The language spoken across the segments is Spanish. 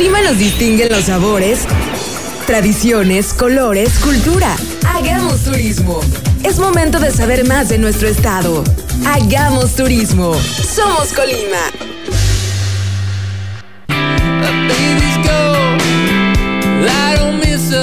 Colima nos distinguen los sabores, tradiciones, colores, cultura. Hagamos turismo. Es momento de saber más de nuestro estado. Hagamos turismo. Somos Colima.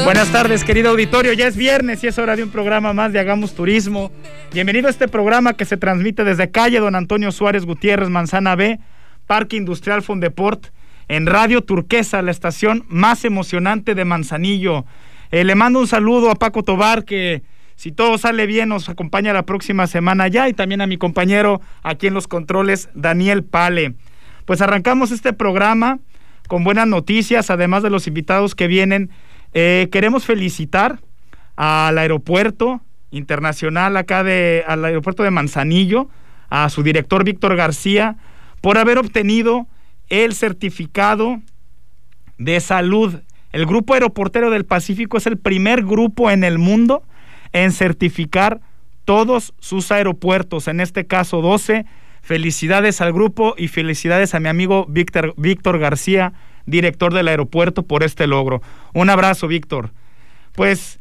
Buenas tardes, querido auditorio. Ya es viernes y es hora de un programa más de Hagamos Turismo. Bienvenido a este programa que se transmite desde calle Don Antonio Suárez Gutiérrez, Manzana B, Parque Industrial Fondeport, en Radio Turquesa, la estación más emocionante de Manzanillo. Eh, le mando un saludo a Paco Tobar, que si todo sale bien nos acompaña la próxima semana ya, y también a mi compañero aquí en los controles, Daniel Pale. Pues arrancamos este programa con buenas noticias, además de los invitados que vienen. Eh, queremos felicitar al aeropuerto internacional acá de, al aeropuerto de Manzanillo, a su director Víctor García, por haber obtenido el certificado de salud. El Grupo Aeroportero del Pacífico es el primer grupo en el mundo en certificar todos sus aeropuertos, en este caso 12. Felicidades al grupo y felicidades a mi amigo Víctor, Víctor García, director del aeropuerto, por este logro. Un abrazo, Víctor. Pues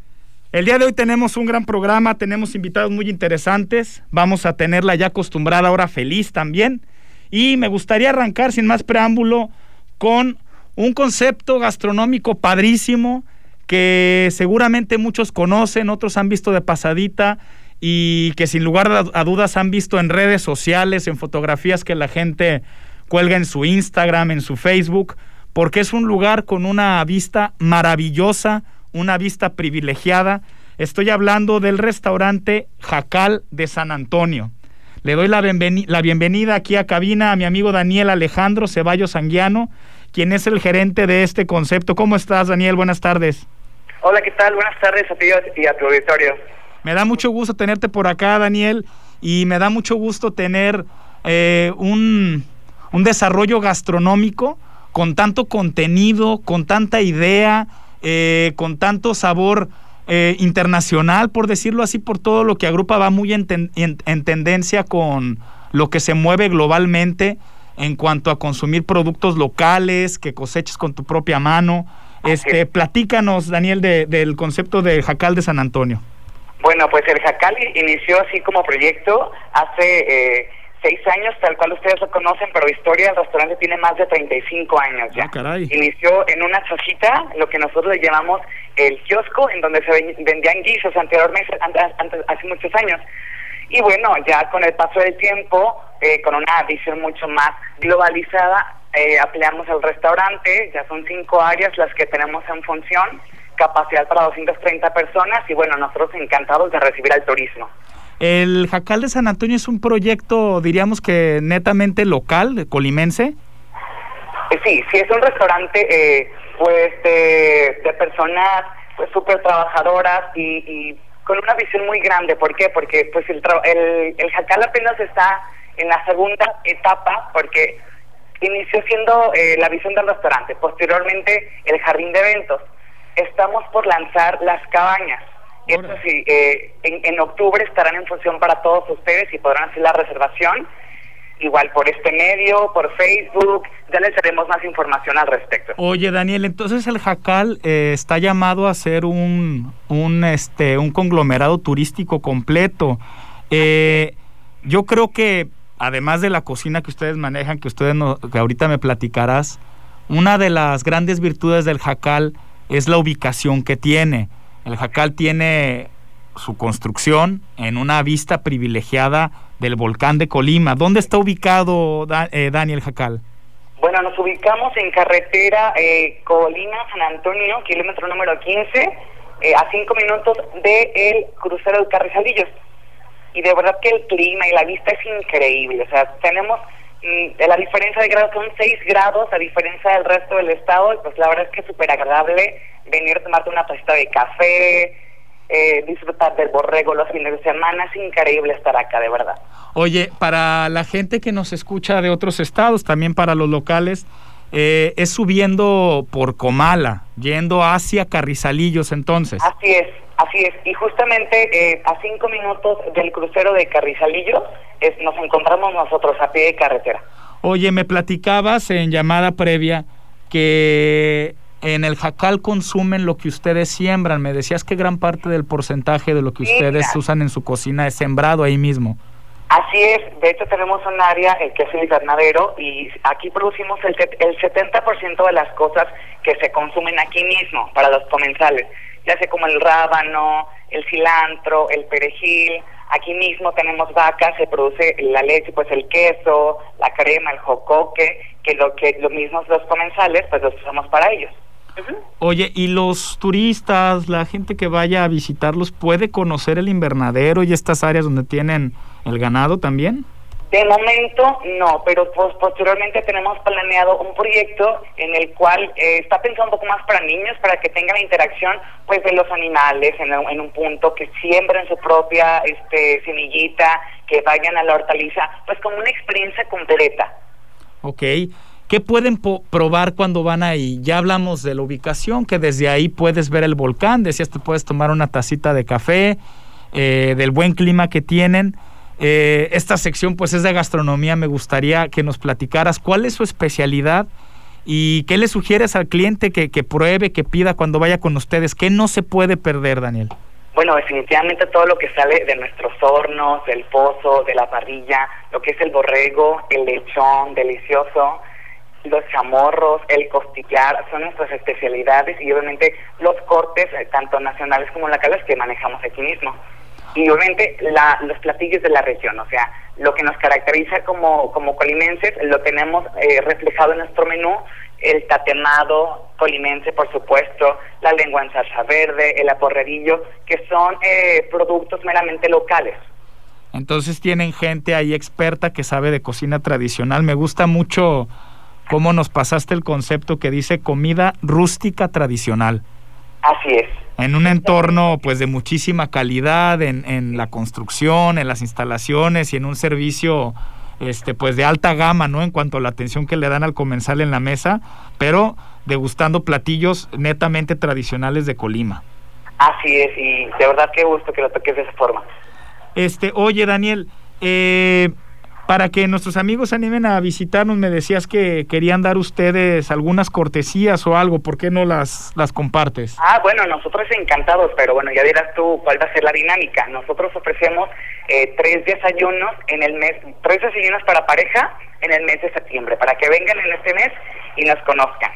el día de hoy tenemos un gran programa, tenemos invitados muy interesantes, vamos a tener la ya acostumbrada hora feliz también. Y me gustaría arrancar sin más preámbulo con un concepto gastronómico padrísimo que seguramente muchos conocen, otros han visto de pasadita y que sin lugar a dudas han visto en redes sociales, en fotografías que la gente cuelga en su Instagram, en su Facebook, porque es un lugar con una vista maravillosa, una vista privilegiada. Estoy hablando del restaurante Jacal de San Antonio. Le doy la, bienvenida aquí a cabina a mi amigo Daniel Alejandro Ceballos Anguiano, quien es el gerente de este concepto. ¿Cómo estás, Daniel? Buenas tardes. Hola, ¿qué tal? Buenas tardes a ti y a tu auditorio. Me da mucho gusto tenerte por acá, Daniel, y me da mucho gusto tener eh, un, un desarrollo gastronómico con tanto contenido, con tanta idea, eh, con tanto sabor eh, internacional, por decirlo así, por todo lo que agrupa, va muy en, tendencia con lo que se mueve globalmente en cuanto a consumir productos locales que coseches con tu propia mano. Este, platícanos, Daniel, del concepto del Jacal de San Antonio. Bueno, pues el Jacal inició así como proyecto hace eh, seis años, tal cual ustedes lo conocen, pero historia del restaurante tiene más de 35 años ya. Ah, Inició en una chocita, lo que nosotros le llamamos el kiosco, en donde se vendían guisos anteriormente, antes, hace muchos años. Y bueno, ya con el paso del tiempo, eh, con una visión mucho más globalizada, eh, ampliamos el restaurante, ya son cinco áreas las que tenemos en función, capacidad para 230 personas y bueno, nosotros encantados de recibir al turismo. El Jacal de San Antonio es un proyecto, diríamos que netamente local, colimense. Eh, sí, sí, es un restaurante eh, pues de, personas pues súper trabajadoras y, con una visión muy grande. ¿Por qué? Porque pues el, el, el Jacal apenas está en la segunda etapa porque inició siendo eh, la visión del restaurante, posteriormente el jardín de eventos. Estamos por lanzar las cabañas esto sí, eh, en, octubre estarán en función para todos ustedes y podrán hacer la reservación. Igual por este medio, por Facebook, ya les daremos más información al respecto. Oye, Daniel, entonces el Jacal eh, está llamado a ser un, un, este, un conglomerado turístico completo. Eh, yo creo que, además de la cocina que ustedes manejan, que ustedes que ahorita me platicarás, una de las grandes virtudes del Jacal es la ubicación que tiene. El Jacal tiene su construcción en una vista privilegiada del volcán de Colima. ¿Dónde está ubicado eh, Daniel Jacal? Bueno, nos ubicamos en carretera eh, Colima-San Antonio, kilómetro número 15, eh, a cinco minutos del crucero de Carrizalillos. Y de verdad que el clima y la vista es increíble. O sea, tenemos la diferencia de grados son 6 grados a diferencia del resto del estado. Y pues la verdad es que es súper agradable venir a tomarte una tacita de café, eh, disfrutar del borrego los fines de semana. Es increíble estar acá, de verdad. Oye, para la gente que nos escucha de otros estados, también para los locales, eh, es subiendo por Comala, yendo hacia Carrizalillos entonces. Así es, así es. Y justamente eh, a cinco minutos del crucero de Carrizalillos es, nos encontramos nosotros a pie de carretera. Oye, me platicabas en llamada previa que en el jacal consumen lo que ustedes siembran. Me decías que gran parte del porcentaje de lo que ustedes usan en su cocina es sembrado ahí mismo. Así es, de hecho tenemos un área eh, que es el invernadero y aquí producimos el, el 70% de las cosas que se consumen aquí mismo para los comensales, ya sea como el rábano, el cilantro, el perejil, aquí mismo tenemos vacas, se produce la leche, pues el queso, la crema, el jocoque, que lo que los mismos los comensales pues los usamos para ellos. Oye, ¿y los turistas, la gente que vaya a visitarlos, puede conocer el invernadero y estas áreas donde tienen el ganado también? De momento no, pero posteriormente tenemos planeado un proyecto en el cual eh, está pensado un poco más para niños, para que tengan la interacción pues de los animales en, en un punto, que siembren su propia este, semillita, que vayan a la hortaliza, pues como una experiencia completa. Ok. ¿Qué pueden probar cuando van ahí? Ya hablamos de la ubicación, que desde ahí puedes ver el volcán, decías te puedes tomar una tacita de café, eh, del buen clima que tienen. Eh, esta sección pues es de gastronomía, me gustaría que nos platicaras cuál es su especialidad y qué le sugieres al cliente que, que pruebe, que pida cuando vaya con ustedes, qué no se puede perder, Daniel. Bueno, definitivamente todo lo que sale de nuestros hornos, del pozo, de la parrilla, lo que es el borrego, el lechón delicioso, los chamorros, el costillar, son nuestras especialidades y obviamente los cortes, eh, tanto nacionales como locales, que manejamos aquí mismo. Y obviamente la, los platillos de la región, o sea, lo que nos caracteriza como, como colimenses lo tenemos eh, reflejado en nuestro menú, el tatemado colimense, por supuesto, la lengua en salsa verde, el aporrerillo, que son eh, productos meramente locales. Entonces tienen gente ahí experta que sabe de cocina tradicional. Me gusta mucho cómo nos pasaste el concepto que dice comida rústica tradicional. Así es. En un entorno pues de muchísima calidad en, en la construcción, en las instalaciones y en un servicio este pues de alta gama, ¿no? En cuanto a la atención que le dan al comensal en la mesa, pero degustando platillos netamente tradicionales de Colima. Así es, y de verdad qué gusto que lo toques de esa forma. Este, oye Daniel, eh, para que nuestros amigos se animen a visitarnos, me decías que querían dar ustedes algunas cortesías o algo, ¿por qué no las, las compartes? Ah, bueno, nosotros encantados, pero bueno, ya dirás tú cuál va a ser la dinámica. Nosotros ofrecemos eh, tres desayunos en el mes, tres desayunos para pareja en el mes de septiembre, para que vengan en este mes y nos conozcan.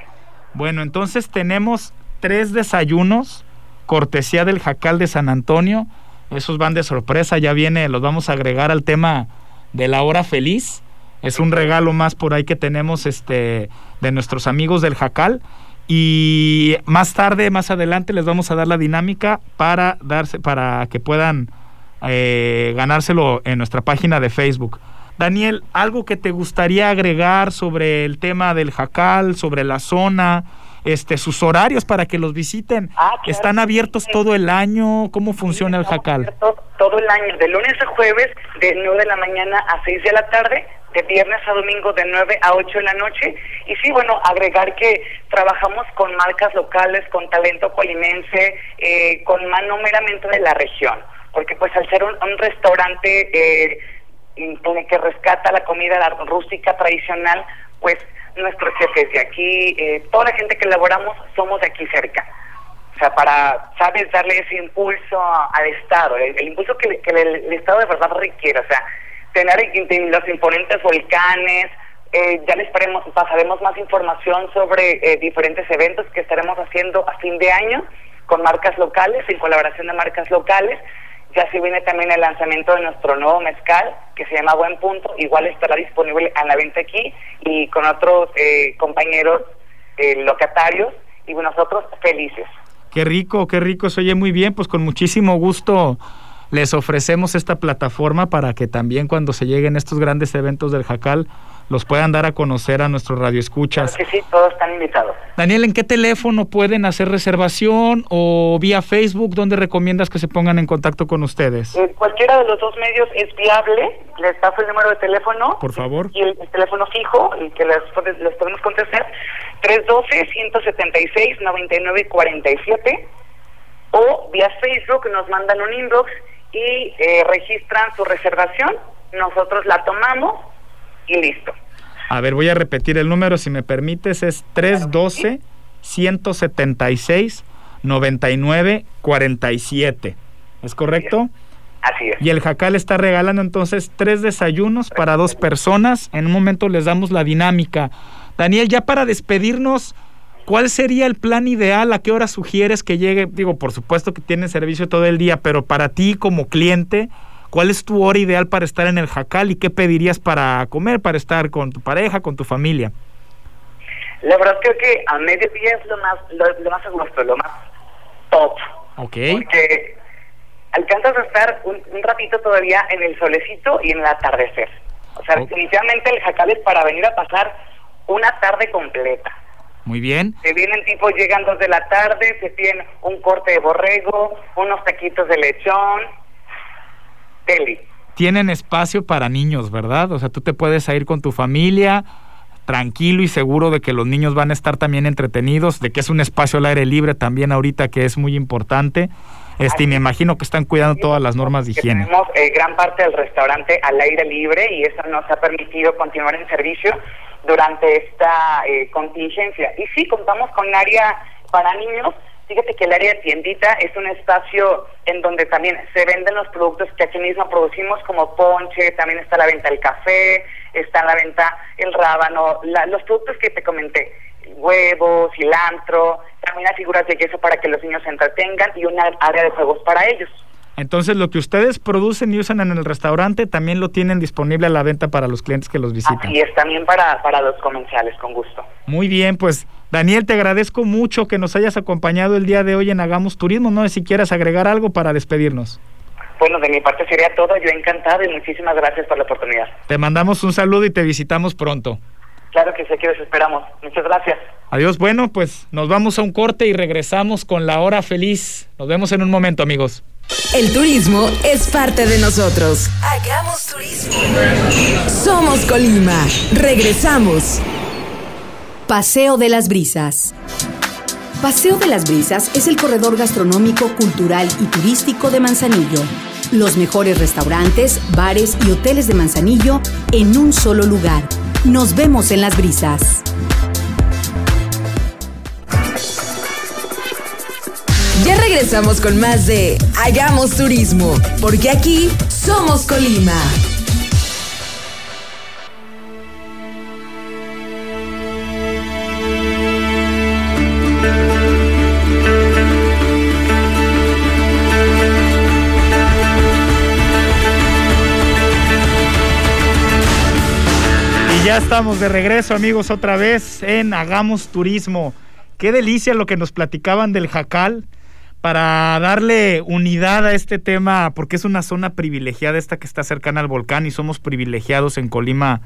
Bueno, entonces tenemos tres desayunos, cortesía del Jacal de San Antonio, esos van de sorpresa, ya viene, los vamos a agregar al tema de la hora feliz. Es un regalo más por ahí que tenemos este de nuestros amigos del Jacal. Y más tarde, más adelante, les vamos a dar la dinámica para darse, para que puedan eh, ganárselo en nuestra página de Facebook. Daniel, algo que te gustaría agregar sobre el tema del Jacal, sobre la zona, este, sus horarios para que los visiten. Ah, ¿Están abiertos todo el año? ¿Cómo funciona el Jacal? Todo el año, de lunes a jueves, de 9 de la mañana a 6 de la tarde, de viernes a domingo de 9 a 8 de la noche. Y sí, bueno, agregar que trabajamos con marcas locales, con talento colimense, eh, con mano meramente de la región. Porque pues al ser un, restaurante eh, que rescata la comida rústica tradicional, pues nuestros jefes de aquí, eh, toda la gente que elaboramos somos de aquí cerca. O sea, para, ¿sabes?, darle ese impulso al Estado, el, impulso que, el, Estado de verdad requiere. O sea, tener los imponentes volcanes, eh, ya les pasaremos más información sobre eh, diferentes eventos que estaremos haciendo a fin de año con marcas locales, en colaboración de marcas locales. Ya se viene también el lanzamiento de nuestro nuevo mezcal, que se llama Buen Punto. Igual estará disponible a la venta aquí y con otros eh, compañeros eh, locatarios y nosotros felices. Qué rico, qué rico, se oye muy bien, pues con muchísimo gusto les ofrecemos esta plataforma para que también cuando se lleguen estos grandes eventos del Jacal los puedan dar a conocer a nuestros radioescuchas. Claro que sí, todos están invitados. Daniel, ¿en qué teléfono pueden hacer reservación o vía Facebook? ¿Dónde recomiendas que se pongan en contacto con ustedes? Eh, cualquiera de los dos medios es viable. Les paso el número de teléfono. Por favor. Y el, teléfono fijo, el que les, les podemos contestar, 312-176-9947. O vía Facebook nos mandan un inbox y eh, registran su reservación. Nosotros la tomamos y listo. A ver, voy a repetir el número, si me permites, es 312 176 99 47. ¿Es correcto? Así es. Y el Jacal está regalando entonces tres desayunos para dos personas. En un momento les damos la dinámica. Daniel, ya para despedirnos, ¿cuál sería el plan ideal? ¿A qué hora sugieres que llegue? Digo, por supuesto que tiene servicio todo el día, pero para ti como cliente, ¿cuál es tu hora ideal para estar en el Jacal y qué pedirías para comer, para estar con tu pareja, con tu familia? La verdad creo que a mediodía es lo más, lo, más a gusto, lo más top. Ok. Porque alcanzas a estar un, ratito todavía en el solecito y en el atardecer. O sea, definitivamente el jacal es para venir a pasar una tarde completa. Muy bien. Se vienen tipo, llegan dos de la tarde, se tienen un corte de borrego, unos taquitos de lechón, Tienen espacio para niños, ¿verdad? O sea, tú te puedes ir con tu familia tranquilo y seguro de que los niños van a estar también entretenidos, de que es un espacio al aire libre también ahorita que es muy importante. Este, y me imagino que están cuidando todas las normas de higiene. Tenemos eh, gran parte del restaurante al aire libre y eso nos ha permitido continuar en servicio durante esta eh, contingencia. Y sí, contamos con un área para niños. Fíjate que el área de tiendita es un espacio en donde también se venden los productos que aquí mismo producimos, como ponche, también está la venta del café, está la venta el rábano, los productos que te comenté huevos, cilantro, también hay figuras de queso para que los niños se entretengan y una área de juegos para ellos. Entonces, lo que ustedes producen y usan en el restaurante también lo tienen disponible a la venta para los clientes que los visitan. Y es también para, para los comerciales, con gusto. Muy bien, pues Daniel, te agradezco mucho que nos hayas acompañado el día de hoy en Hagamos Turismo. No sé si quieras agregar algo para despedirnos. Bueno, de mi parte sería todo. Yo encantado y muchísimas gracias por la oportunidad. Te mandamos un saludo y te visitamos pronto. Claro que sí, que los esperamos. Muchas gracias. Adiós. Bueno, pues nos vamos a un corte y regresamos con la hora feliz. Nos vemos en un momento, amigos. El turismo es parte de nosotros. Hagamos turismo. Somos Colima. Regresamos. Paseo de las Brisas. Paseo de las Brisas es el corredor gastronómico, cultural y turístico de Manzanillo. Los mejores restaurantes, bares y hoteles de Manzanillo en un solo lugar nos vemos en las brisas. Ya regresamos con más de Hagamos Turismo, porque aquí somos Colima. Ya estamos de regreso, amigos, otra vez en Hagamos Turismo. Qué delicia lo que nos platicaban del Jacal para darle unidad a este tema, porque es una zona privilegiada esta que está cercana al volcán y somos privilegiados en Colima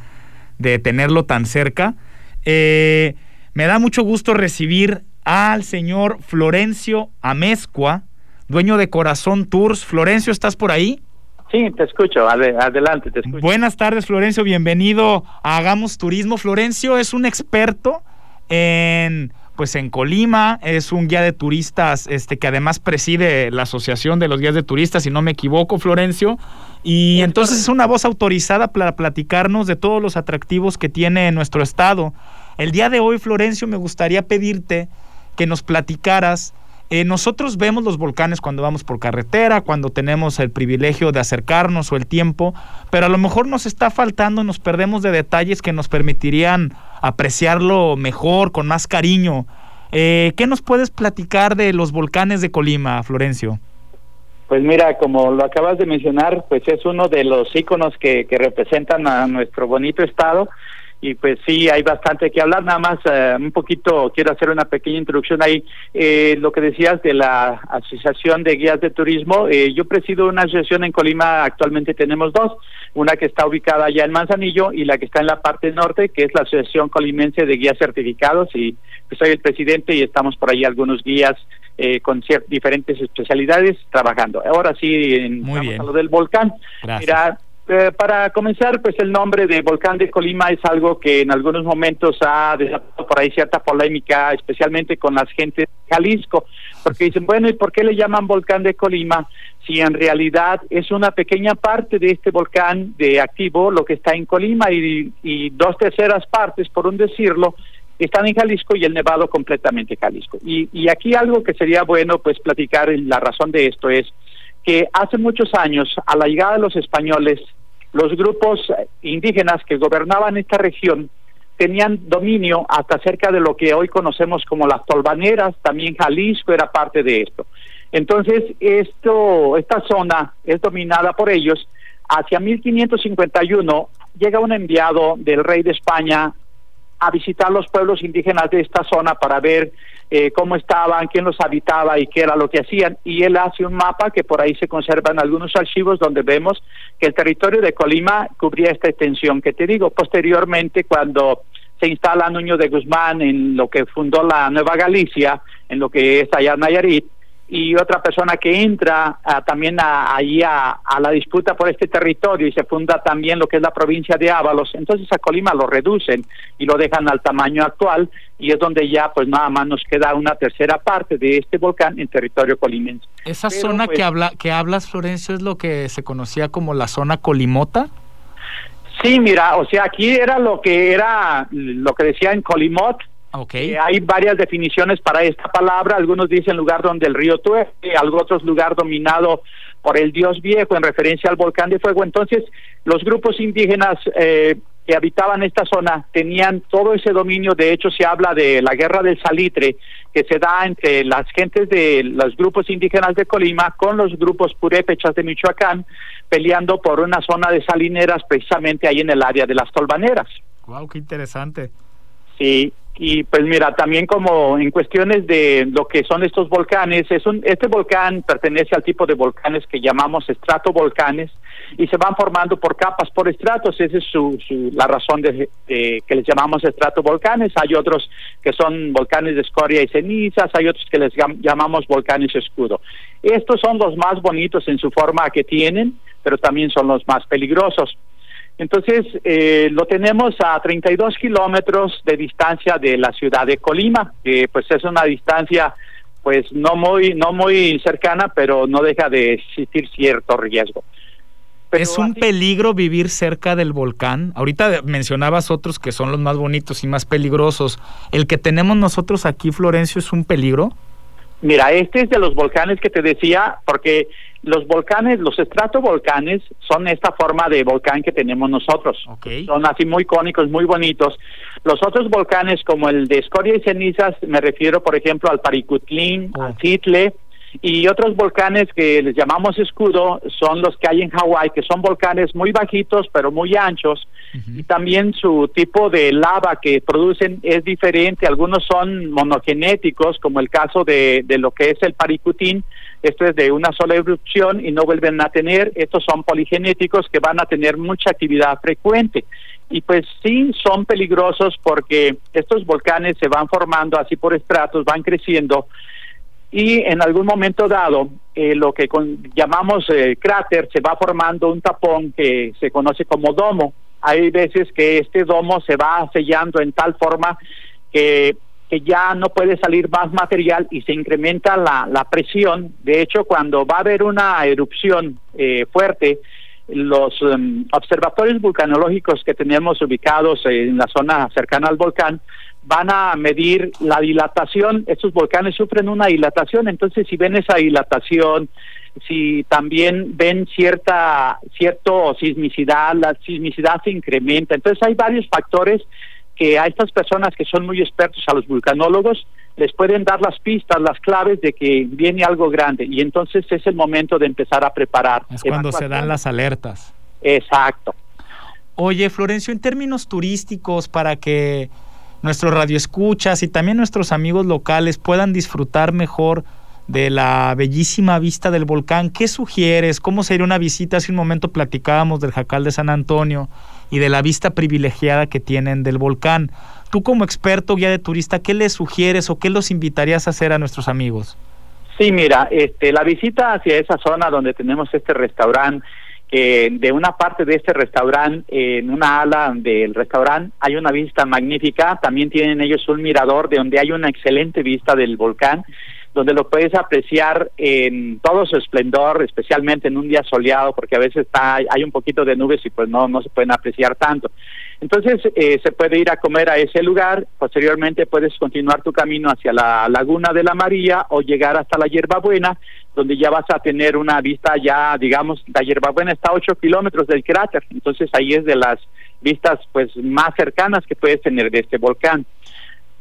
de tenerlo tan cerca. Eh, me da mucho gusto recibir al señor Florencio Amezcua, dueño de Corazón Tours. Florencio, ¿estás por ahí? Sí, te escucho, adelante, te escucho. Buenas tardes, Florencio, bienvenido a Hagamos Turismo. Florencio es un experto en pues en Colima, es un guía de turistas, este que además preside la Asociación de los Guías de Turistas, si no me equivoco, Florencio, y entonces es una voz autorizada para platicarnos de todos los atractivos que tiene nuestro estado. El día de hoy, Florencio, me gustaría pedirte que nos platicaras eh, nosotros vemos los volcanes cuando vamos por carretera, cuando tenemos el privilegio de acercarnos o el tiempo, pero a lo mejor nos está faltando, nos perdemos de detalles que nos permitirían apreciarlo mejor, con más cariño. Eh, ¿Qué nos puedes platicar de los volcanes de Colima, Florencio? Pues mira, como lo acabas de mencionar, pues es uno de los íconos que, que representan a nuestro bonito estado y pues sí, hay bastante que hablar. Nada más eh, un poquito, quiero hacer una pequeña introducción ahí. Eh, lo que decías de la Asociación de Guías de Turismo, eh, yo presido una asociación en Colima, actualmente tenemos dos, una que está ubicada allá en Manzanillo y la que está en la parte norte, que es la Asociación Colimense de Guías Certificados y pues soy el presidente y estamos por ahí algunos guías con diferentes especialidades trabajando. Ahora sí, en, vamos a lo del volcán. Mira, eh, para comenzar, pues el nombre de Volcán de Colima es algo que en algunos momentos ha desatado por ahí cierta polémica, especialmente con las gentes de Jalisco, porque dicen, bueno, ¿y por qué le llaman volcán de Colima si en realidad es una pequeña parte de este volcán de activo lo que está en Colima y, y dos terceras partes, por un decirlo, están en Jalisco y el Nevado completamente Jalisco. Y, y aquí algo que sería bueno pues platicar, la razón de esto es que hace muchos años, a la llegada de los españoles, los grupos indígenas que gobernaban esta región tenían dominio hasta cerca de lo que hoy conocemos como las tolvaneras, también Jalisco era parte de esto. Entonces, esto, esta zona es dominada por ellos. Hacia 1551 llega un enviado del rey de España a visitar los pueblos indígenas de esta zona para ver eh, cómo estaban, quién los habitaba y qué era lo que hacían. Y él hace un mapa que por ahí se conservan algunos archivos donde vemos que el territorio de Colima cubría esta extensión que te digo. Posteriormente, cuando se instala Nuño de Guzmán en lo que fundó la Nueva Galicia, en lo que es allá Nayarit, y otra persona que entra ah, también ahí a, la disputa por este territorio y se funda también lo que es la provincia de Ábalos, entonces a Colima lo reducen y lo dejan al tamaño actual y es donde ya pues nada más nos queda una tercera parte de este volcán en territorio colimense. Esa zona que, pues, habla, que hablas, Florencio, es lo que se conocía como la zona colimota. Sí, mira, o sea, aquí era lo que era, lo que decía en Colimot, Okay. Eh, hay varias definiciones para esta palabra. Algunos dicen lugar donde el río Tueste, otros lugar dominado por el dios viejo en referencia al volcán de fuego. Entonces, los grupos indígenas eh, que habitaban esta zona tenían todo ese dominio. De hecho, se habla de la guerra del salitre que se da entre las gentes de los grupos indígenas de Colima con los grupos purépechas de Michoacán, peleando por una zona de salineras precisamente ahí en el área de las tolvaneras. ¡Wow! ¡Qué interesante! Sí, y pues mira, también como en cuestiones de lo que son estos volcanes, es un, este volcán pertenece al tipo de volcanes que llamamos estratovolcanes y se van formando por capas, por estratos, esa es su, la razón de, que les llamamos estratovolcanes. Hay otros que son volcanes de escoria y cenizas, hay otros que les llamamos volcanes escudo. Estos son los más bonitos en su forma que tienen, pero también son los más peligrosos. Entonces, eh, lo tenemos a 32 kilómetros de distancia de la ciudad de Colima, que pues es una distancia pues no muy no muy cercana, pero no deja de existir cierto riesgo. ¿Es un peligro vivir cerca del volcán? Ahorita mencionabas otros que son los más bonitos y más peligrosos. ¿El que tenemos nosotros aquí, Florencio, es un peligro? Mira, este es de los volcanes que te decía, porque los volcanes, los estratovolcanes, son esta forma de volcán que tenemos nosotros. Son así muy cónicos, muy bonitos. Los otros volcanes, como el de escoria y cenizas, me refiero, por ejemplo, al Paricutlín, al oh. Citle, y otros volcanes que les llamamos escudo son los que hay en Hawái, que son volcanes muy bajitos pero muy anchos y también su tipo de lava que producen es diferente. Algunos son monogenéticos, como el caso de, de lo que es el Paricutín, esto es de una sola erupción y no vuelven a tener. Estos son poligenéticos que van a tener mucha actividad frecuente. Y pues sí, son peligrosos porque estos volcanes se van formando así por estratos, van creciendo y en algún momento dado eh, lo que llamamos eh, cráter se va formando un tapón que se conoce como domo. Hay veces que este domo se va sellando en tal forma que, que ya no puede salir más material y se incrementa la, la presión. De hecho, cuando va a haber una erupción eh, fuerte, los em, observatorios vulcanológicos que tenemos ubicados en la zona cercana al volcán van a medir la dilatación, estos volcanes sufren una dilatación, entonces si ven esa dilatación, si también ven cierta cierto sismicidad, la sismicidad se incrementa, entonces hay varios factores que a estas personas que son muy expertos, a los vulcanólogos, les pueden dar las pistas, las claves de que viene algo grande y entonces es el momento de empezar a preparar. Es cuando se dan las alertas. Exacto. Oye, Florencio, en términos turísticos, para que nuestros radioescuchas y también nuestros amigos locales puedan disfrutar mejor de la bellísima vista del volcán. ¿Qué sugieres? ¿Cómo sería una visita? Hace un momento platicábamos del Jacal de San Antonio y de la vista privilegiada que tienen del volcán. Tú como experto guía de turista, ¿qué les sugieres o qué los invitarías a hacer a nuestros amigos? Sí, mira, este, la visita hacia esa zona donde tenemos este restaurante de una parte de este restaurante, en una ala del restaurante, hay una vista magnífica. También tienen ellos un mirador de donde hay una excelente vista del volcán donde lo puedes apreciar en todo su esplendor, especialmente en un día soleado, porque a veces está, hay un poquito de nubes y pues no, no se pueden apreciar tanto. Entonces eh, se puede ir a comer a ese lugar, posteriormente puedes continuar tu camino hacia la laguna de la María o llegar hasta la Hierbabuena, donde ya vas a tener una vista ya, digamos, la Hierbabuena está a 8 kilómetros del cráter, entonces ahí es de las vistas pues más cercanas que puedes tener de este volcán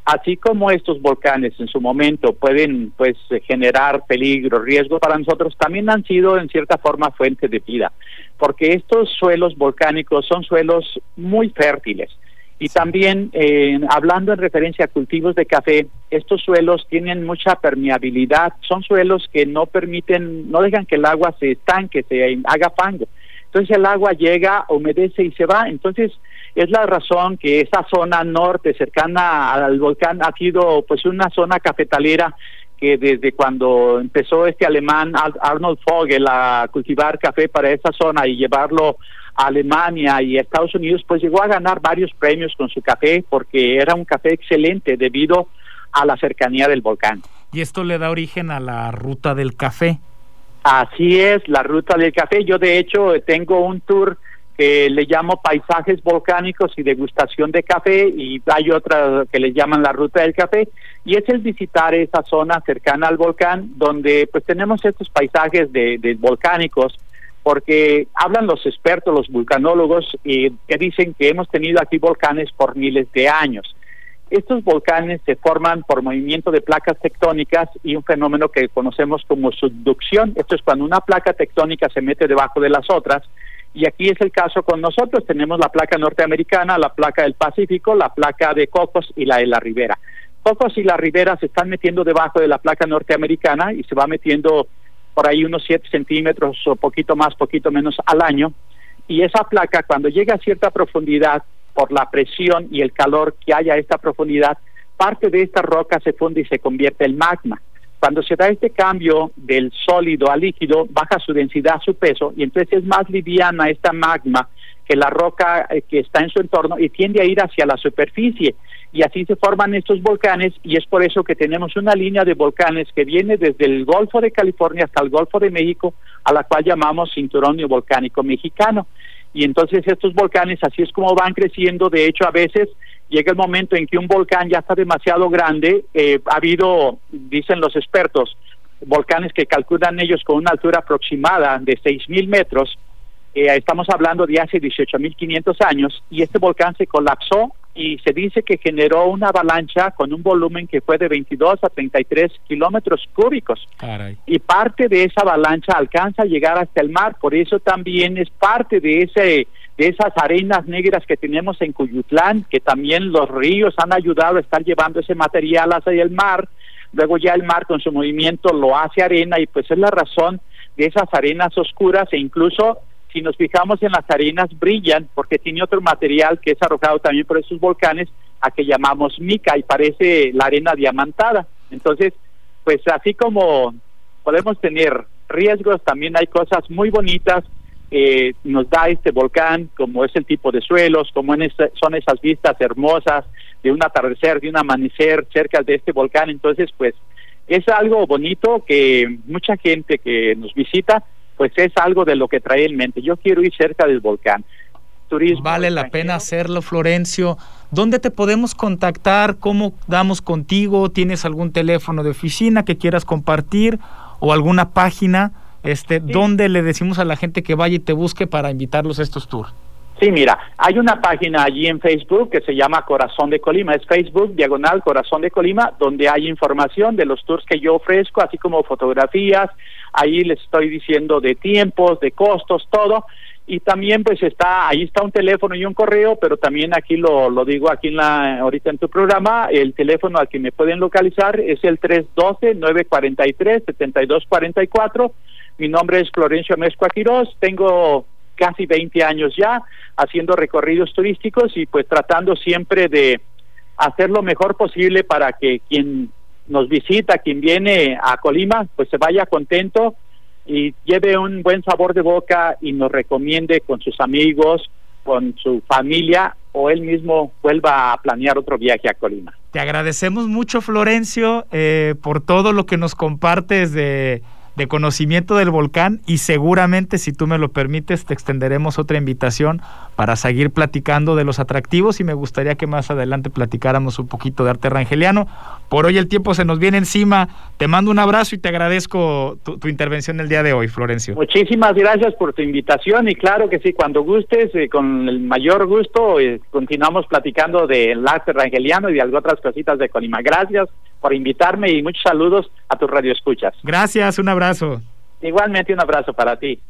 así como estos volcanes en su momento pueden pues generar peligro, riesgo para nosotros, también han sido en cierta forma fuente de vida, porque estos suelos volcánicos son suelos muy fértiles. Y también, eh, hablando en referencia a cultivos de café, estos suelos tienen mucha permeabilidad, son suelos que no permiten, no dejan que el agua se estanque, se haga fango. Entonces el agua llega, humedece y se va. Entonces, es la razón que esa zona norte cercana al volcán ha sido pues una zona cafetalera que desde cuando empezó este alemán Arnold Vogel a cultivar café para esa zona y llevarlo a Alemania y a Estados Unidos, pues llegó a ganar varios premios con su café porque era un café excelente debido a la cercanía del volcán. Y esto le da origen a la ruta del café. Así es, la ruta del café. Yo de hecho tengo un tour que le llamo paisajes volcánicos y degustación de café y hay otra que le llaman la ruta del café y es el visitar esa zona cercana al volcán donde pues tenemos estos paisajes de, volcánicos porque hablan los expertos, los vulcanólogos y que dicen que hemos tenido aquí volcanes por miles de años. Estos volcanes se forman por movimiento de placas tectónicas y un fenómeno que conocemos como subducción. Esto es cuando una placa tectónica se mete debajo de las otras y aquí es el caso con nosotros, tenemos la placa norteamericana, la placa del Pacífico, la placa de Cocos y la de la Ribera. Cocos y la Ribera se están metiendo debajo de la placa norteamericana y se va metiendo por ahí unos 7 centímetros o poquito más, poquito menos al año. Y esa placa, cuando llega a cierta profundidad, por la presión y el calor que haya a esta profundidad, parte de esta roca se funde y se convierte en magma. Cuando se da este cambio del sólido al líquido, baja su densidad, su peso, y entonces es más liviana esta magma que la roca eh, que está en su entorno y tiende a ir hacia la superficie. Y así se forman estos volcanes y es por eso que tenemos una línea de volcanes que viene desde el Golfo de California hasta el Golfo de México, a la cual llamamos cinturón volcánico mexicano. Y entonces estos volcanes, así es como van creciendo, de hecho a veces llega el momento en que un volcán ya está demasiado grande, eh, ha habido, dicen los expertos, volcanes que calculan ellos con una altura aproximada de 6.000 metros, eh, estamos hablando de hace 18.500 años, y este volcán se colapsó y se dice que generó una avalancha con un volumen que fue de 22 a 33 kilómetros cúbicos. Y parte de esa avalancha alcanza a llegar hasta el mar, por eso también es parte de ese de esas arenas negras que tenemos en Cuyutlán, que también los ríos han ayudado a estar llevando ese material hacia el mar, luego ya el mar con su movimiento lo hace arena y pues es la razón de esas arenas oscuras e incluso si nos fijamos en las arenas brillan porque tiene otro material que es arrojado también por esos volcanes a que llamamos mica y parece la arena diamantada. Entonces, pues así como podemos tener riesgos, también hay cosas muy bonitas eh, nos da este volcán, como es el tipo de suelos, como en son esas vistas hermosas de un atardecer, de un amanecer cerca de este volcán. Entonces, pues es algo bonito que mucha gente que nos visita, pues es algo de lo que trae en mente. Yo quiero ir cerca del volcán. Turismo vale la pena hacerlo, Florencio. ¿Dónde te podemos contactar? ¿Cómo damos contigo? ¿Tienes algún teléfono de oficina que quieras compartir o alguna página? Este, ¿dónde le decimos a la gente que vaya y te busque para invitarlos a estos tours? Sí, mira, hay una página allí en Facebook que se llama Corazón de Colima, es Facebook diagonal Corazón de Colima, donde hay información de los tours que yo ofrezco, así como fotografías, ahí les estoy diciendo de tiempos, de costos, todo, y también pues está, ahí está un teléfono y un correo, pero también aquí lo, lo digo aquí en la, ahorita en tu programa, el teléfono al que me pueden localizar es el 312-943-7244, mi nombre es Florencio Mezcua tengo casi 20 años ya haciendo recorridos turísticos y pues tratando siempre de hacer lo mejor posible para que quien nos visita, quien viene a Colima, pues se vaya contento y lleve un buen sabor de boca y nos recomiende con sus amigos, con su familia o él mismo vuelva a planear otro viaje a Colima. Te agradecemos mucho, Florencio, eh, por todo lo que nos compartes de de conocimiento del volcán y seguramente, si tú me lo permites, te extenderemos otra invitación para seguir platicando de los atractivos y me gustaría que más adelante platicáramos un poquito de arte rangeliano. Por hoy el tiempo se nos viene encima. Te mando un abrazo y te agradezco tu, intervención el día de hoy, Florencio. Muchísimas gracias por tu invitación y claro que sí, cuando gustes, eh, con el mayor gusto, eh, continuamos platicando del arte rangeliano y de otras cositas de Colima. Gracias por invitarme y muchos saludos a tus radioescuchas. Gracias, un abrazo. Igualmente un abrazo para ti.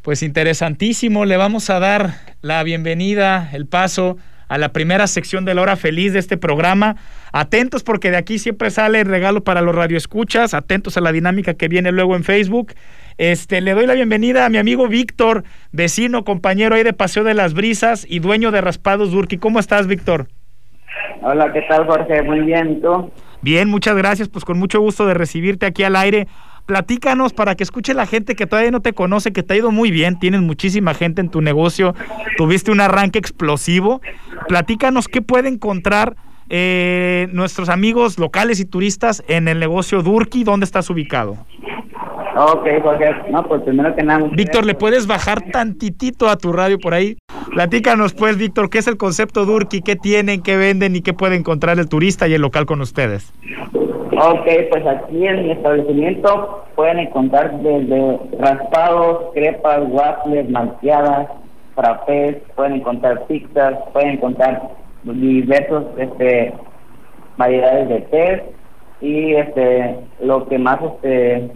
Pues interesantísimo, le vamos a dar la bienvenida, el paso a la primera sección de la hora feliz de este programa. Atentos porque de aquí siempre sale el regalo para los radioescuchas, atentos a la dinámica que viene luego en Facebook. Este, le doy la bienvenida a mi amigo Víctor, vecino, compañero ahí de Paseo de las Brisas y dueño de Raspados Durki. ¿Cómo estás, Víctor? Hola, ¿qué tal, Jorge? Muy bien, ¿y tú? Bien, muchas gracias, pues con mucho gusto de recibirte aquí al aire. Platícanos para que escuche la gente que todavía no te conoce, que te ha ido muy bien, tienes muchísima gente en tu negocio, tuviste un arranque explosivo. Platícanos qué puede encontrar eh, nuestros amigos locales y turistas en el negocio Durki, ¿dónde estás ubicado? Ok, Jorge. No, pues primero que nada. Víctor, ¿le puedes bajar tantitito a tu radio por ahí? Platícanos, pues, Víctor, ¿qué es el concepto Durki? ¿Qué tienen, qué venden y qué puede encontrar el turista y el local con ustedes? Ok, pues aquí en mi establecimiento pueden encontrar desde raspados, crepas, waffles, malteadas, frappés, pueden encontrar pizzas, pueden encontrar diversos este variedades de té y este lo que más este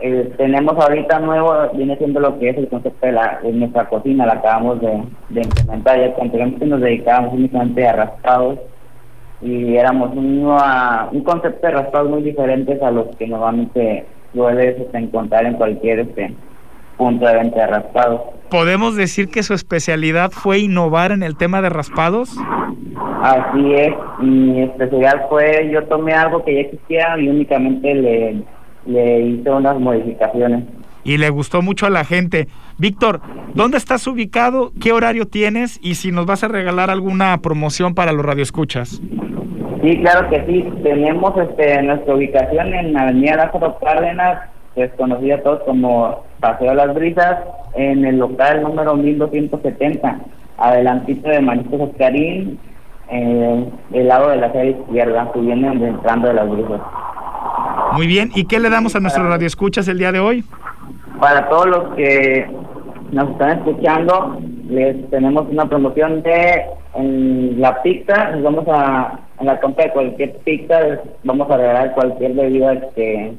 eh, tenemos ahorita nuevo, viene siendo lo que es el concepto de, la, de nuestra cocina, la acabamos de, implementar, ya que anteriormente nos dedicábamos únicamente a raspados y éramos un, un concepto de raspados muy diferentes a los que normalmente puedes este, encontrar en cualquier este, punto de venta de raspados. ¿Podemos decir que su especialidad fue innovar en el tema de raspados? Así es, mi especialidad fue, yo tomé algo que ya existía y únicamente le le hice unas modificaciones. Y le gustó mucho a la gente. Víctor, ¿dónde estás ubicado? ¿Qué horario tienes? Y si nos vas a regalar alguna promoción para los radioescuchas. Sí, claro que sí. Tenemos este, nuestra ubicación en Avenida Lázaro Cárdenas, desconocida es todos como Paseo de las Brisas, en el local número 1270, adelantito de Manitos Oscarín, eh, del lado de la sede izquierda, subiendo entrando de las Brisas. Muy bien, ¿y qué le damos a nuestros radioescuchas el día de hoy? Para todos los que nos están escuchando, les tenemos una promoción de en la pizza, les vamos a, en la compra de cualquier pizza, les vamos a regalar cualquier bebida que,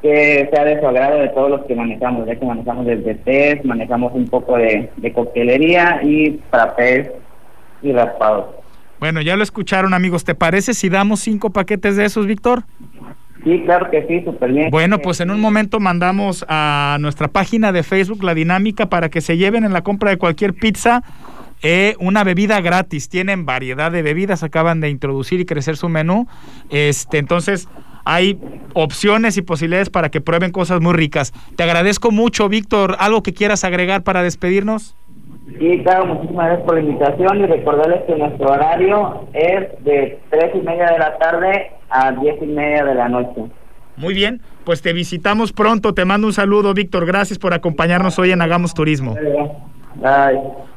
que sea de su agrado de todos los que manejamos, ya que manejamos desde test, manejamos un poco de, de coctelería y frappés y raspados. Bueno, ya lo escucharon amigos, ¿te parece si damos cinco paquetes de esos, Víctor? Sí, claro que sí, súper bien. Bueno, pues en un momento mandamos a nuestra página de Facebook la dinámica para que se lleven en la compra de cualquier pizza eh, una bebida gratis. Tienen variedad de bebidas, acaban de introducir y crecer su menú. Este, entonces hay opciones y posibilidades para que prueben cosas muy ricas. Te agradezco mucho, Víctor. ¿Algo que quieras agregar para despedirnos? Sí, claro, muchísimas gracias por la invitación y recordarles que nuestro horario es de tres y media de la tarde a diez y media de la noche. Muy bien, pues te visitamos pronto. Te mando un saludo, Víctor. Gracias por acompañarnos hoy en Hagamos Turismo.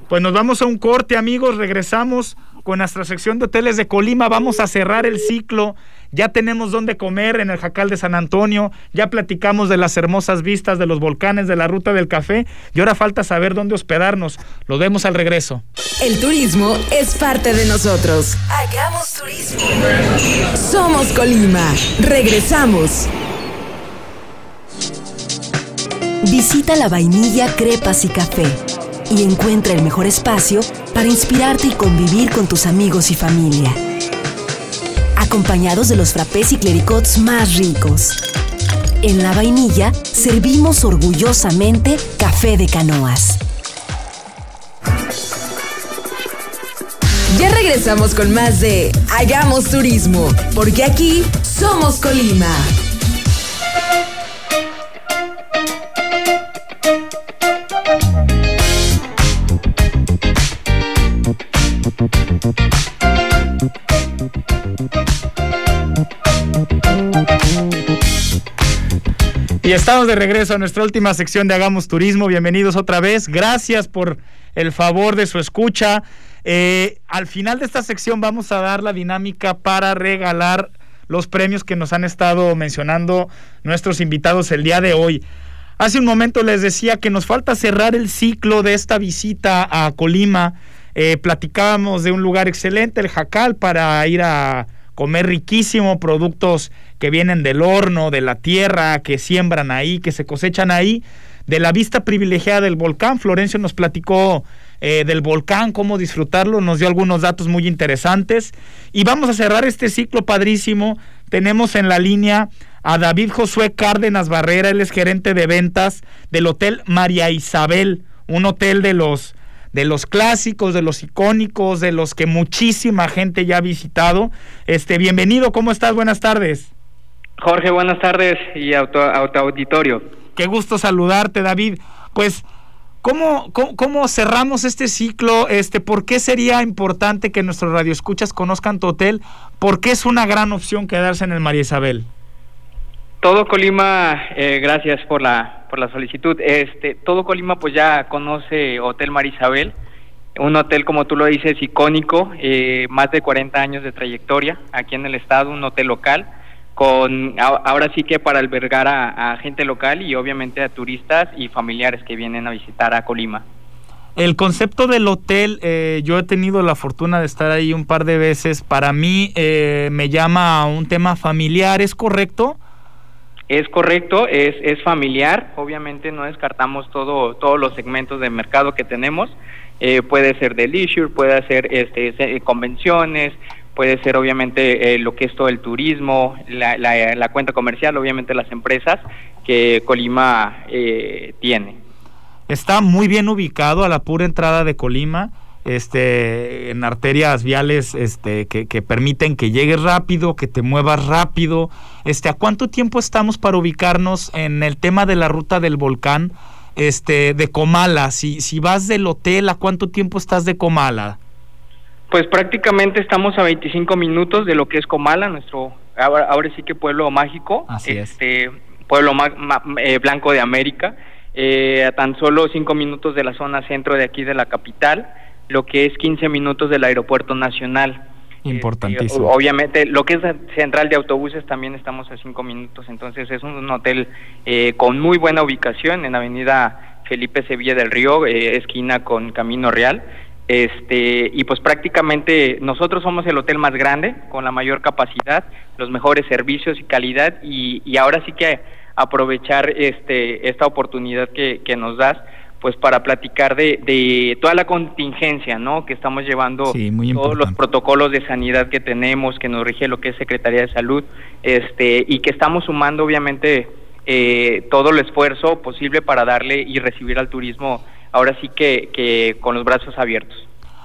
Pues nos vamos a un corte, amigos. Regresamos con nuestra sección de hoteles de Colima. Vamos a cerrar el ciclo ya tenemos dónde comer en el Jacal de San Antonio, ya platicamos de las hermosas vistas de los volcanes de la ruta del café y ahora falta saber dónde hospedarnos. Lo vemos al regreso. El turismo es parte de nosotros. Hagamos turismo. Somos Colima. Regresamos. Visita la vainilla, crepas y café y encuentra el mejor espacio para inspirarte y convivir con tus amigos y familia acompañados de los frappés y clericots más ricos. En la vainilla servimos orgullosamente café de canoas. Ya regresamos con más de Hagamos Turismo, porque aquí somos Colima. Y estamos de regreso a nuestra última sección de Hagamos Turismo. Bienvenidos otra vez. Gracias por el favor de su escucha. Eh, al final de esta sección vamos a dar la dinámica para regalar los premios que nos han estado mencionando nuestros invitados el día de hoy. Hace un momento les decía que nos falta cerrar el ciclo de esta visita a Colima eh, platicábamos de un lugar excelente, el Jacal, para ir a comer riquísimo, productos que vienen del horno, de la tierra, que siembran ahí, que se cosechan ahí, de la vista privilegiada del volcán. Florencio nos platicó eh, del volcán, cómo disfrutarlo, nos dio algunos datos muy interesantes. Y vamos a cerrar este ciclo padrísimo. Tenemos en la línea a David Josué Cárdenas Barrera, él es gerente de ventas del Hotel María Isabel, un hotel de los de los clásicos, de los icónicos, de los que muchísima gente ya ha visitado. Este, bienvenido, ¿cómo estás? Buenas tardes. Jorge, buenas tardes y auto, auditorio. Qué gusto saludarte, David. Pues, ¿cómo, cómo, cerramos este ciclo? Este, ¿Por qué sería importante que nuestros radioescuchas conozcan tu hotel? ¿Por qué es una gran opción quedarse en el María Isabel? Todo Colima, eh, gracias por la, por la solicitud. Este, todo Colima pues ya conoce Hotel Marisabel, un hotel como tú lo dices icónico, eh, más de 40 años de trayectoria aquí en el estado, un hotel local con ahora sí que para albergar a, gente local y obviamente a turistas y familiares que vienen a visitar a Colima. El concepto del hotel, eh, yo he tenido la fortuna de estar ahí un par de veces. Para mí me llama a un tema familiar, ¿es correcto? Es correcto, es, es familiar, obviamente no descartamos todo, todos los segmentos de mercado que tenemos, eh, puede ser de leisure, puede ser este, convenciones, puede ser obviamente eh, lo que es todo el turismo, la, la, cuenta comercial, obviamente las empresas que Colima eh, tiene. Está muy bien ubicado a la pura entrada de Colima este, en arterias viales este, que, que, permiten que llegues rápido, que te muevas rápido. Este, ¿A cuánto tiempo estamos para ubicarnos en el tema de la ruta del volcán este, de Comala? Si, si vas del hotel, ¿a cuánto tiempo estás de Comala? Pues prácticamente estamos a 25 minutos de lo que es Comala, nuestro ahora, sí que pueblo mágico, este pueblo eh, blanco de América, eh, a tan solo 5 minutos de la zona centro de aquí de la capital lo que es 15 minutos del aeropuerto nacional. Importantísimo. Este, obviamente, lo que es central de autobuses también estamos a 5 minutos, entonces es un, hotel eh, con muy buena ubicación en Avenida Felipe Sevilla del Río, eh, esquina con Camino Real. Este, y pues prácticamente nosotros somos el hotel más grande, con la mayor capacidad, los mejores servicios y calidad, y, y ahora sí que aprovechar este, esta oportunidad que, que nos das pues para platicar de, de, toda la contingencia, ¿no? Que estamos llevando todos los protocolos de sanidad que tenemos, que nos rige lo que es Secretaría de Salud, este, y que estamos sumando obviamente eh, todo el esfuerzo posible para darle y recibir al turismo ahora sí que, que con los brazos abiertos.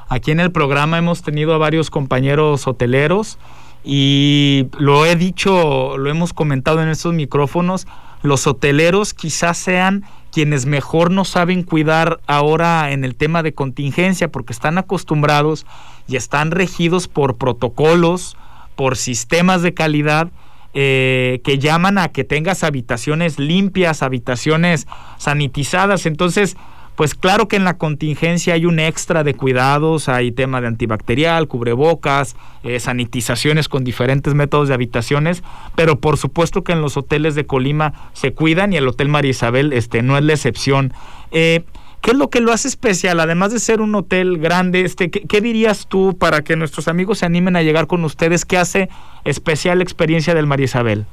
Aquí en el programa hemos tenido a varios compañeros hoteleros y lo he dicho, lo hemos comentado en estos micrófonos, los hoteleros quizás sean quienes mejor no saben cuidar ahora en el tema de contingencia porque están acostumbrados y están regidos por protocolos, por sistemas de calidad eh, que llaman a que tengas habitaciones limpias, habitaciones sanitizadas. Entonces, pues claro que en la contingencia hay un extra de cuidados, hay tema de antibacterial, cubrebocas, eh, sanitizaciones con diferentes métodos de habitaciones, pero por supuesto que en los hoteles de Colima se cuidan y el Hotel María Isabel este, no es la excepción. Eh, ¿Qué es lo que lo hace especial? Además de ser un hotel grande, este, ¿qué, dirías tú para que nuestros amigos se animen a llegar con ustedes? ¿Qué hace especial la experiencia del María Isabel?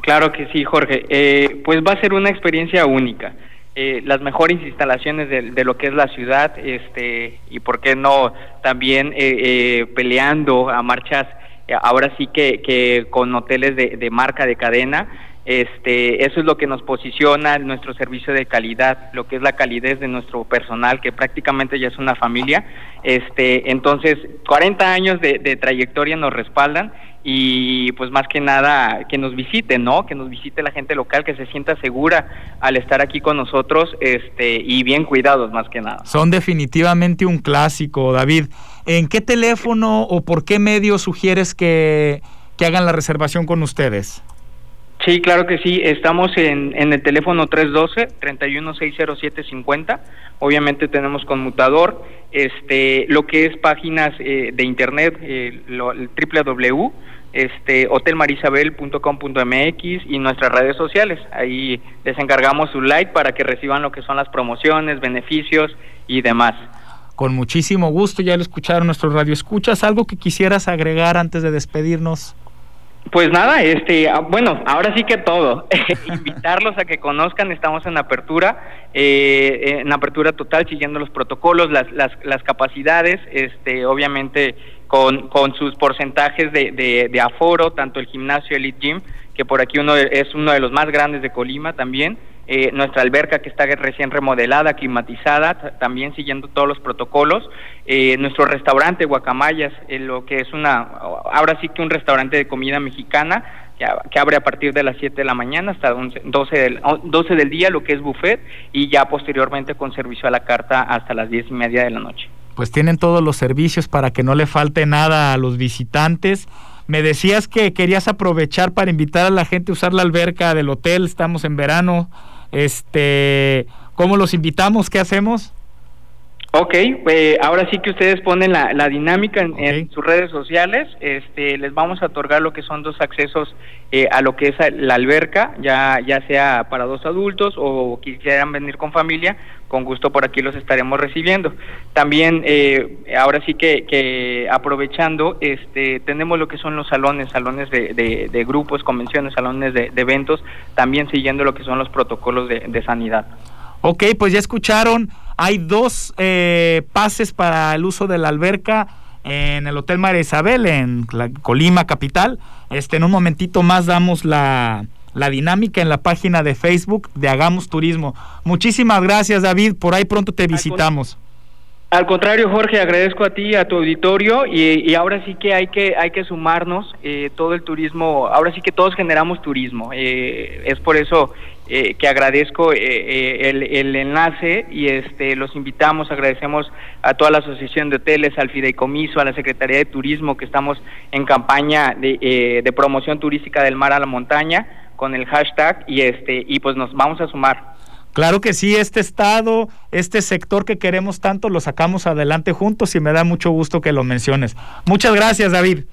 Claro que sí, Jorge. Eh, pues va a ser una experiencia única. Eh, las mejores instalaciones de, lo que es la ciudad este y por qué no también eh, eh, peleando a marchas ahora sí que, que con hoteles de, de, marca de cadena este eso es lo que nos posiciona nuestro servicio de calidad lo que es la calidez de nuestro personal que prácticamente ya es una familia este entonces 40 años de, de trayectoria nos respaldan y pues más que nada que nos visite, ¿no? Que nos visite la gente local, que se sienta segura al estar aquí con nosotros este y bien cuidados más que nada. Son definitivamente un clásico, David. ¿En qué teléfono o por qué medio sugieres que, que hagan la reservación con ustedes? Sí, claro que sí. Estamos en, en el teléfono 312-3160-750. Obviamente tenemos conmutador. Este, lo que es páginas eh, de internet, eh, lo, el www, este, hotelmarisabel.com.mx y nuestras redes sociales. Ahí les encargamos su like para que reciban lo que son las promociones, beneficios y demás. Con muchísimo gusto, ya lo escucharon nuestros radioescuchas. ¿Algo que quisieras agregar antes de despedirnos? Pues nada, este, ah, bueno, ahora sí que todo. Invitarlos a que conozcan, estamos en apertura, eh, en apertura total, siguiendo los protocolos, las, las, las capacidades, este, obviamente con, con sus porcentajes de, de, de aforo, tanto el gimnasio Elite Gym, que por aquí uno es uno de los más grandes de Colima también, eh, nuestra alberca que está recién remodelada, climatizada, también siguiendo todos los protocolos, eh, nuestro restaurante Guacamayas, lo que es una, ahora sí que un restaurante de comida mexicana, que, abre a partir de las 7 de la mañana hasta 12 del, 12 del día, lo que es buffet, y ya posteriormente con servicio a la carta hasta las 10 y media de la noche. Pues tienen todos los servicios para que no le falte nada a los visitantes. Me decías que querías aprovechar para invitar a la gente a usar la alberca del hotel, estamos en verano, este, ¿cómo los invitamos? ¿Qué hacemos? Ok, eh, ahora sí que ustedes ponen la, la dinámica en, okay. en, sus redes sociales, este, les vamos a otorgar lo que son dos accesos eh, a lo que es la alberca, ya, ya sea para dos adultos o quisieran venir con familia, con gusto por aquí los estaremos recibiendo. También, eh, ahora sí que, que, aprovechando, este, tenemos lo que son los salones, salones de, de, de grupos, convenciones, salones de, de, eventos, también siguiendo lo que son los protocolos de, de sanidad. Ok, pues ya escucharon, hay dos eh, pases para el uso de la alberca en el Hotel María Isabel, en la Colima Capital. Este, en un momentito más damos la, la dinámica en la página de Facebook de Hagamos Turismo. Muchísimas gracias, David. Por ahí pronto te visitamos. Al contrario, Jorge, agradezco a ti, a tu auditorio y, y ahora sí que hay que hay que sumarnos eh, todo el turismo. Ahora sí que todos generamos turismo. Eh, es por eso eh, que agradezco eh, el, el, enlace y este los invitamos, agradecemos a toda la Asociación de Hoteles, al Fideicomiso, a la Secretaría de Turismo que estamos en campaña de, eh, de promoción turística del mar a la montaña con el hashtag y este y pues nos vamos a sumar. Claro que sí, este estado, este sector que queremos tanto, lo sacamos adelante juntos y me da mucho gusto que lo menciones. Muchas gracias, David.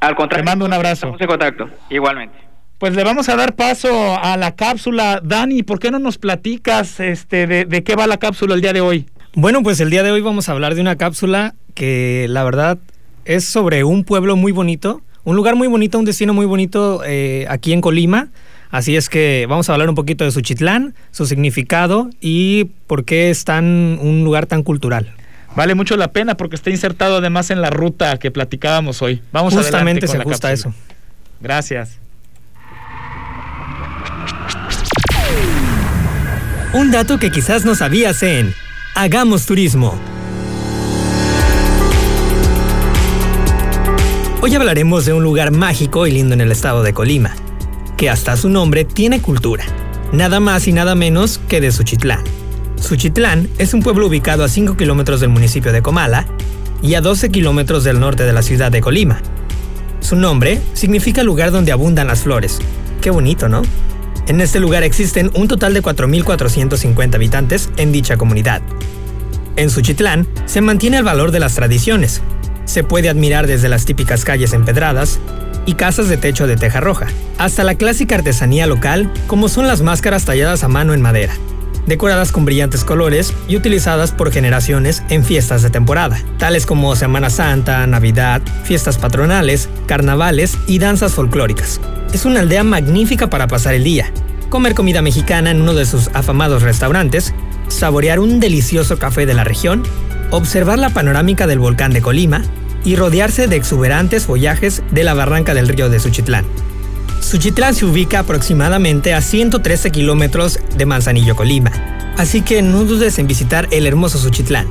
Al contrario. Te mando un abrazo. Estamos en contacto, igualmente. Pues le vamos a dar paso a la cápsula. Dani, ¿por qué no nos platicas este, de, de qué va la cápsula el día de hoy? Bueno, pues el día de hoy vamos a hablar de una cápsula que la verdad es sobre un pueblo muy bonito, un lugar muy bonito, un destino muy bonito eh, aquí en Colima. Así es que vamos a hablar un poquito de Suchitlán, su significado y por qué es tan un lugar tan cultural. Vale mucho la pena porque está insertado además en la ruta que platicábamos hoy. Vamos Justamente se ajusta eso. Gracias. Un dato que quizás no sabías en Hagamos Turismo. Hoy hablaremos de un lugar mágico y lindo en el estado de Colima, que hasta su nombre tiene cultura, nada más y nada menos que de Suchitlán. Suchitlán es un pueblo ubicado a 5 kilómetros del municipio de Comala y a 12 kilómetros del norte de la ciudad de Colima. Su nombre significa lugar donde abundan las flores. Qué bonito, ¿no? En este lugar existen un total de 4.450 habitantes en dicha comunidad. En Suchitlán se mantiene el valor de las tradiciones. Se puede admirar desde las típicas calles empedradas y casas de techo de teja roja, hasta la clásica artesanía local como son las máscaras talladas a mano en madera, decoradas con brillantes colores y utilizadas por generaciones en fiestas de temporada, tales como Semana Santa, Navidad, fiestas patronales, carnavales y danzas folclóricas. Es una aldea magnífica para pasar el día, comer comida mexicana en uno de sus afamados restaurantes, saborear un delicioso café de la región, observar la panorámica del volcán de Colima y rodearse de exuberantes follajes de la barranca del río de Suchitlán. Suchitlán se ubica aproximadamente a 113 kilómetros de Manzanillo, Colima, así que no dudes en visitar el hermoso Suchitlán.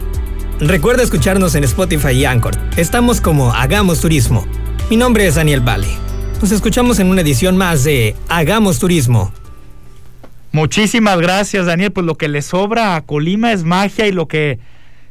Recuerda escucharnos en Spotify y Anchor. Estamos como Hagamos Turismo. Mi nombre es Daniel Vale. Nos escuchamos en una edición más de Hagamos Turismo. Muchísimas gracias, Daniel. Pues lo que le sobra a Colima es magia y lo que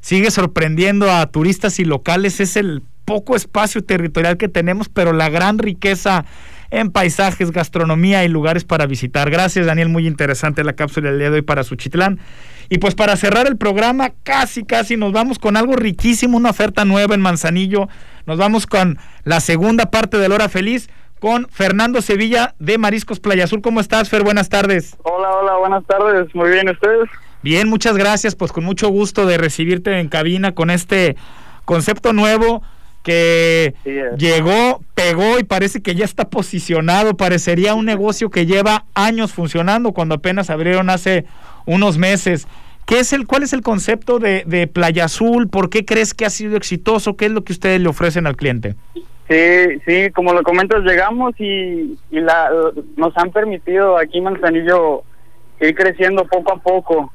sigue sorprendiendo a turistas y locales es el poco espacio territorial que tenemos, pero la gran riqueza en paisajes, gastronomía y lugares para visitar. Gracias, Daniel, muy interesante la cápsula del día de hoy para Suchitlán. Y pues para cerrar el programa, casi, casi nos vamos con algo riquísimo, una oferta nueva en Manzanillo. Nos vamos con la segunda parte de Hora Feliz con Fernando Sevilla de Mariscos Playa Azul. ¿Cómo estás, Fer? Buenas tardes. Hola, hola, buenas tardes. Muy bien, ¿ustedes? Bien, muchas gracias. Pues con mucho gusto de recibirte en cabina con este concepto nuevo que llegó, pegó y parece que ya está posicionado. Parecería un negocio que lleva años funcionando cuando apenas abrieron hace unos meses. ¿Qué es el, ¿Cuál es el concepto de, de Playa Azul? ¿Por qué crees que ha sido exitoso? ¿Qué es lo que ustedes le ofrecen al cliente? Sí, sí, como lo comentas, llegamos y, y la, nos han permitido aquí Manzanillo ir creciendo poco a poco.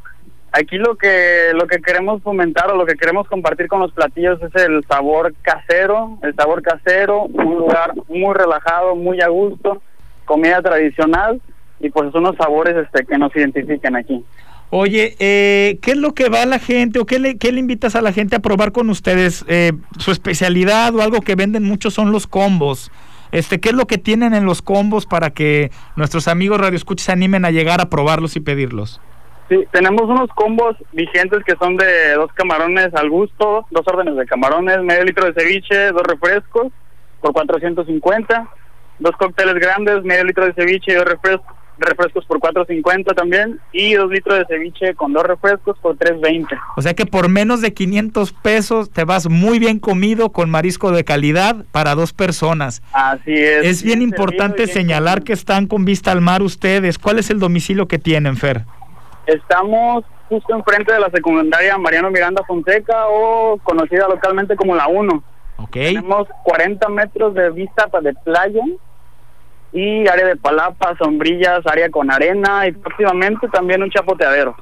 Aquí lo que lo que queremos fomentar o lo que queremos compartir con los platillos es el sabor casero, el sabor casero, un lugar muy relajado, muy a gusto, comida tradicional y pues son los sabores este que nos identifican aquí. Oye, eh, ¿qué es lo que va la gente o qué le, qué le invitas a la gente a probar con ustedes? Eh, su especialidad o algo que venden mucho son los combos. Este, ¿Qué es lo que tienen en los combos para que nuestros amigos Radio se animen a llegar a probarlos y pedirlos? Sí, tenemos unos combos vigentes que son de dos camarones al gusto, dos órdenes de camarones, medio litro de ceviche, dos refrescos por 450, dos cócteles grandes, medio litro de ceviche y dos refrescos, refrescos por 4.50 también y dos litros de ceviche con dos refrescos por 3.20. O sea que por menos de 500 pesos te vas muy bien comido con marisco de calidad para dos personas. Así es. Es bien, importante señalar que están con vista al mar ustedes. ¿Cuál es el domicilio que tienen, Fer? Estamos justo enfrente de la secundaria Mariano Miranda Fonseca o conocida localmente como la 1. Okay. Tenemos 40 metros de vista de playa y área de palapa, sombrillas, área con arena y próximamente también un chapoteadero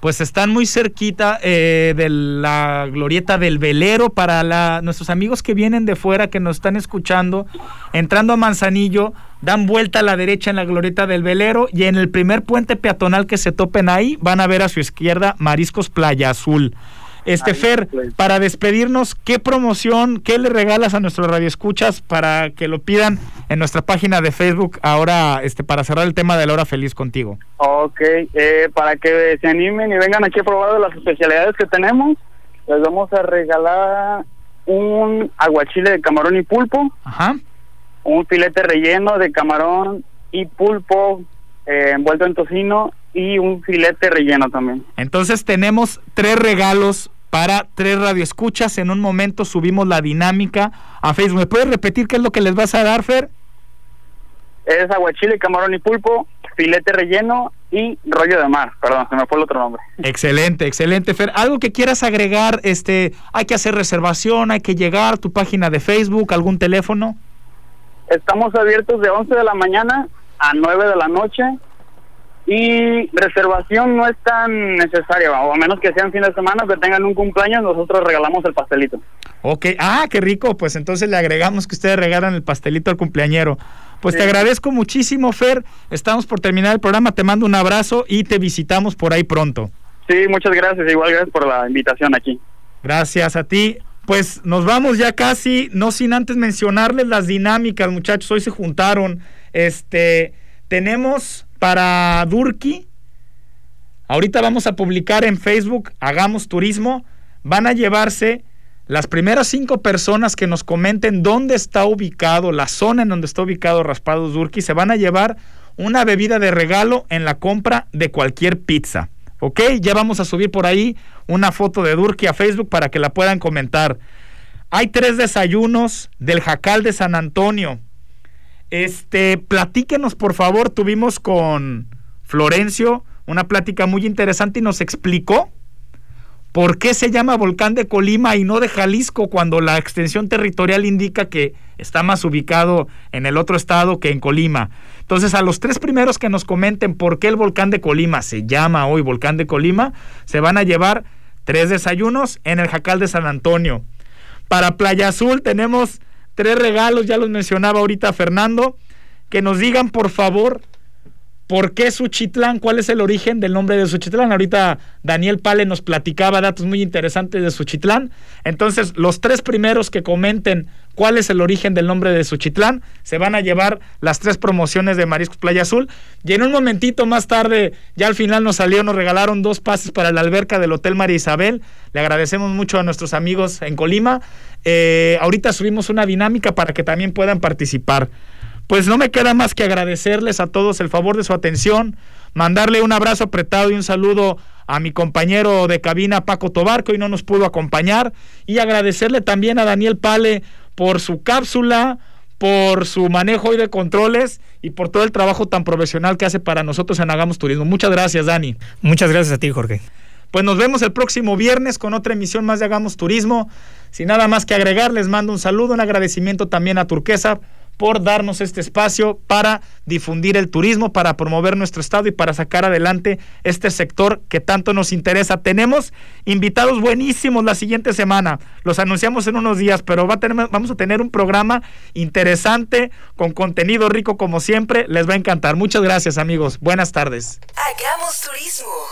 pues están muy cerquita eh, de la glorieta del velero para la, nuestros amigos que vienen de fuera, que nos están escuchando, entrando a Manzanillo, dan vuelta a la derecha en la glorieta del velero y en el primer puente peatonal que se topen ahí van a ver a su izquierda Mariscos Playa Azul. Este Fer, para despedirnos, ¿qué promoción, qué le regalas a nuestros radioescuchas para que lo pidan en nuestra página de Facebook ahora, este, para cerrar el tema de la hora feliz contigo? Ok, eh, para que se animen y vengan aquí a probar las especialidades que tenemos, les vamos a regalar un aguachile de camarón y pulpo, Ajá. un filete relleno de camarón y pulpo eh, envuelto en tocino y un filete relleno también. Entonces tenemos tres regalos para tres radioescuchas. En un momento subimos la dinámica a Facebook. ¿Me puedes repetir qué es lo que les vas a dar, Fer? Es aguachile, camarón y pulpo, filete relleno y rollo de mar. Perdón, se me fue el otro nombre. Excelente, excelente, Fer. ¿Algo que quieras agregar? Este, hay que hacer reservación, hay que llegar, tu página de Facebook, algún teléfono. Estamos abiertos de 11 de la mañana a 9 de la noche y reservación no es tan necesaria, o a menos que sean fin de semana, que tengan un cumpleaños, nosotros regalamos el pastelito. Ok, ah, qué rico, pues entonces le agregamos que ustedes regalan el pastelito al cumpleañero. Pues te agradezco muchísimo, Fer. Estamos por terminar el programa, te mando un abrazo y te visitamos por ahí pronto. Sí, muchas gracias, igual gracias por la invitación aquí. Gracias a ti. Pues nos vamos ya casi, no sin antes mencionarles las dinámicas, muchachos. Hoy se juntaron. Este, tenemos para Durki. Ahorita vamos a publicar en Facebook, hagamos turismo. Van a llevarse las primeras cinco personas que nos comenten dónde está ubicado, la zona en donde está ubicado Raspados Durki, se van a llevar una bebida de regalo en la compra de cualquier pizza. ¿Ok? Ya vamos a subir por ahí una foto de Durki a Facebook para que la puedan comentar. Hay tres desayunos del Jacal de San Antonio. Este, platíquenos por favor, tuvimos con Florencio una plática muy interesante y nos explicó por qué se llama Volcán de Colima y no de Jalisco cuando la extensión territorial indica que está más ubicado en el otro estado que en Colima. Entonces, a los tres primeros que nos comenten por qué el Volcán de Colima se llama hoy Volcán de Colima, se van a llevar tres desayunos en el Jacal de San Antonio. Para Playa Azul tenemos tres regalos, ya los mencionaba ahorita Fernando, que nos digan por favor ¿Por qué Suchitlán? ¿Cuál es el origen del nombre de Suchitlán? Ahorita Daniel Pale nos platicaba datos muy interesantes de Suchitlán. Entonces, los tres primeros que comenten cuál es el origen del nombre de Suchitlán se van a llevar las tres promociones de Mariscos Playa Azul. Y en un momentito más tarde, ya al final nos salió, nos regalaron dos pases para la alberca del Hotel María Isabel. Le agradecemos mucho a nuestros amigos en Colima. Eh, ahorita subimos una dinámica para que también puedan participar pues no me queda más que agradecerles a todos el favor de su atención, mandarle un abrazo apretado y un saludo a mi compañero de cabina Paco Tobar, que hoy no nos pudo acompañar, y agradecerle también a Daniel Pale por su cápsula, por su manejo hoy de controles y por todo el trabajo tan profesional que hace para nosotros en Hagamos Turismo. Muchas gracias, Dani. Muchas gracias a ti, Jorge. Pues nos vemos el próximo viernes con otra emisión más de Hagamos Turismo. Sin nada más que agregar, les mando un saludo, un agradecimiento también a Turquesa por darnos este espacio para difundir el turismo, para promover nuestro estado y para sacar adelante este sector que tanto nos interesa. Tenemos invitados buenísimos la siguiente semana, los anunciamos en unos días, pero vamos a tener un programa interesante con contenido rico como siempre, les va a encantar. Muchas gracias amigos, buenas tardes. Hagamos turismo.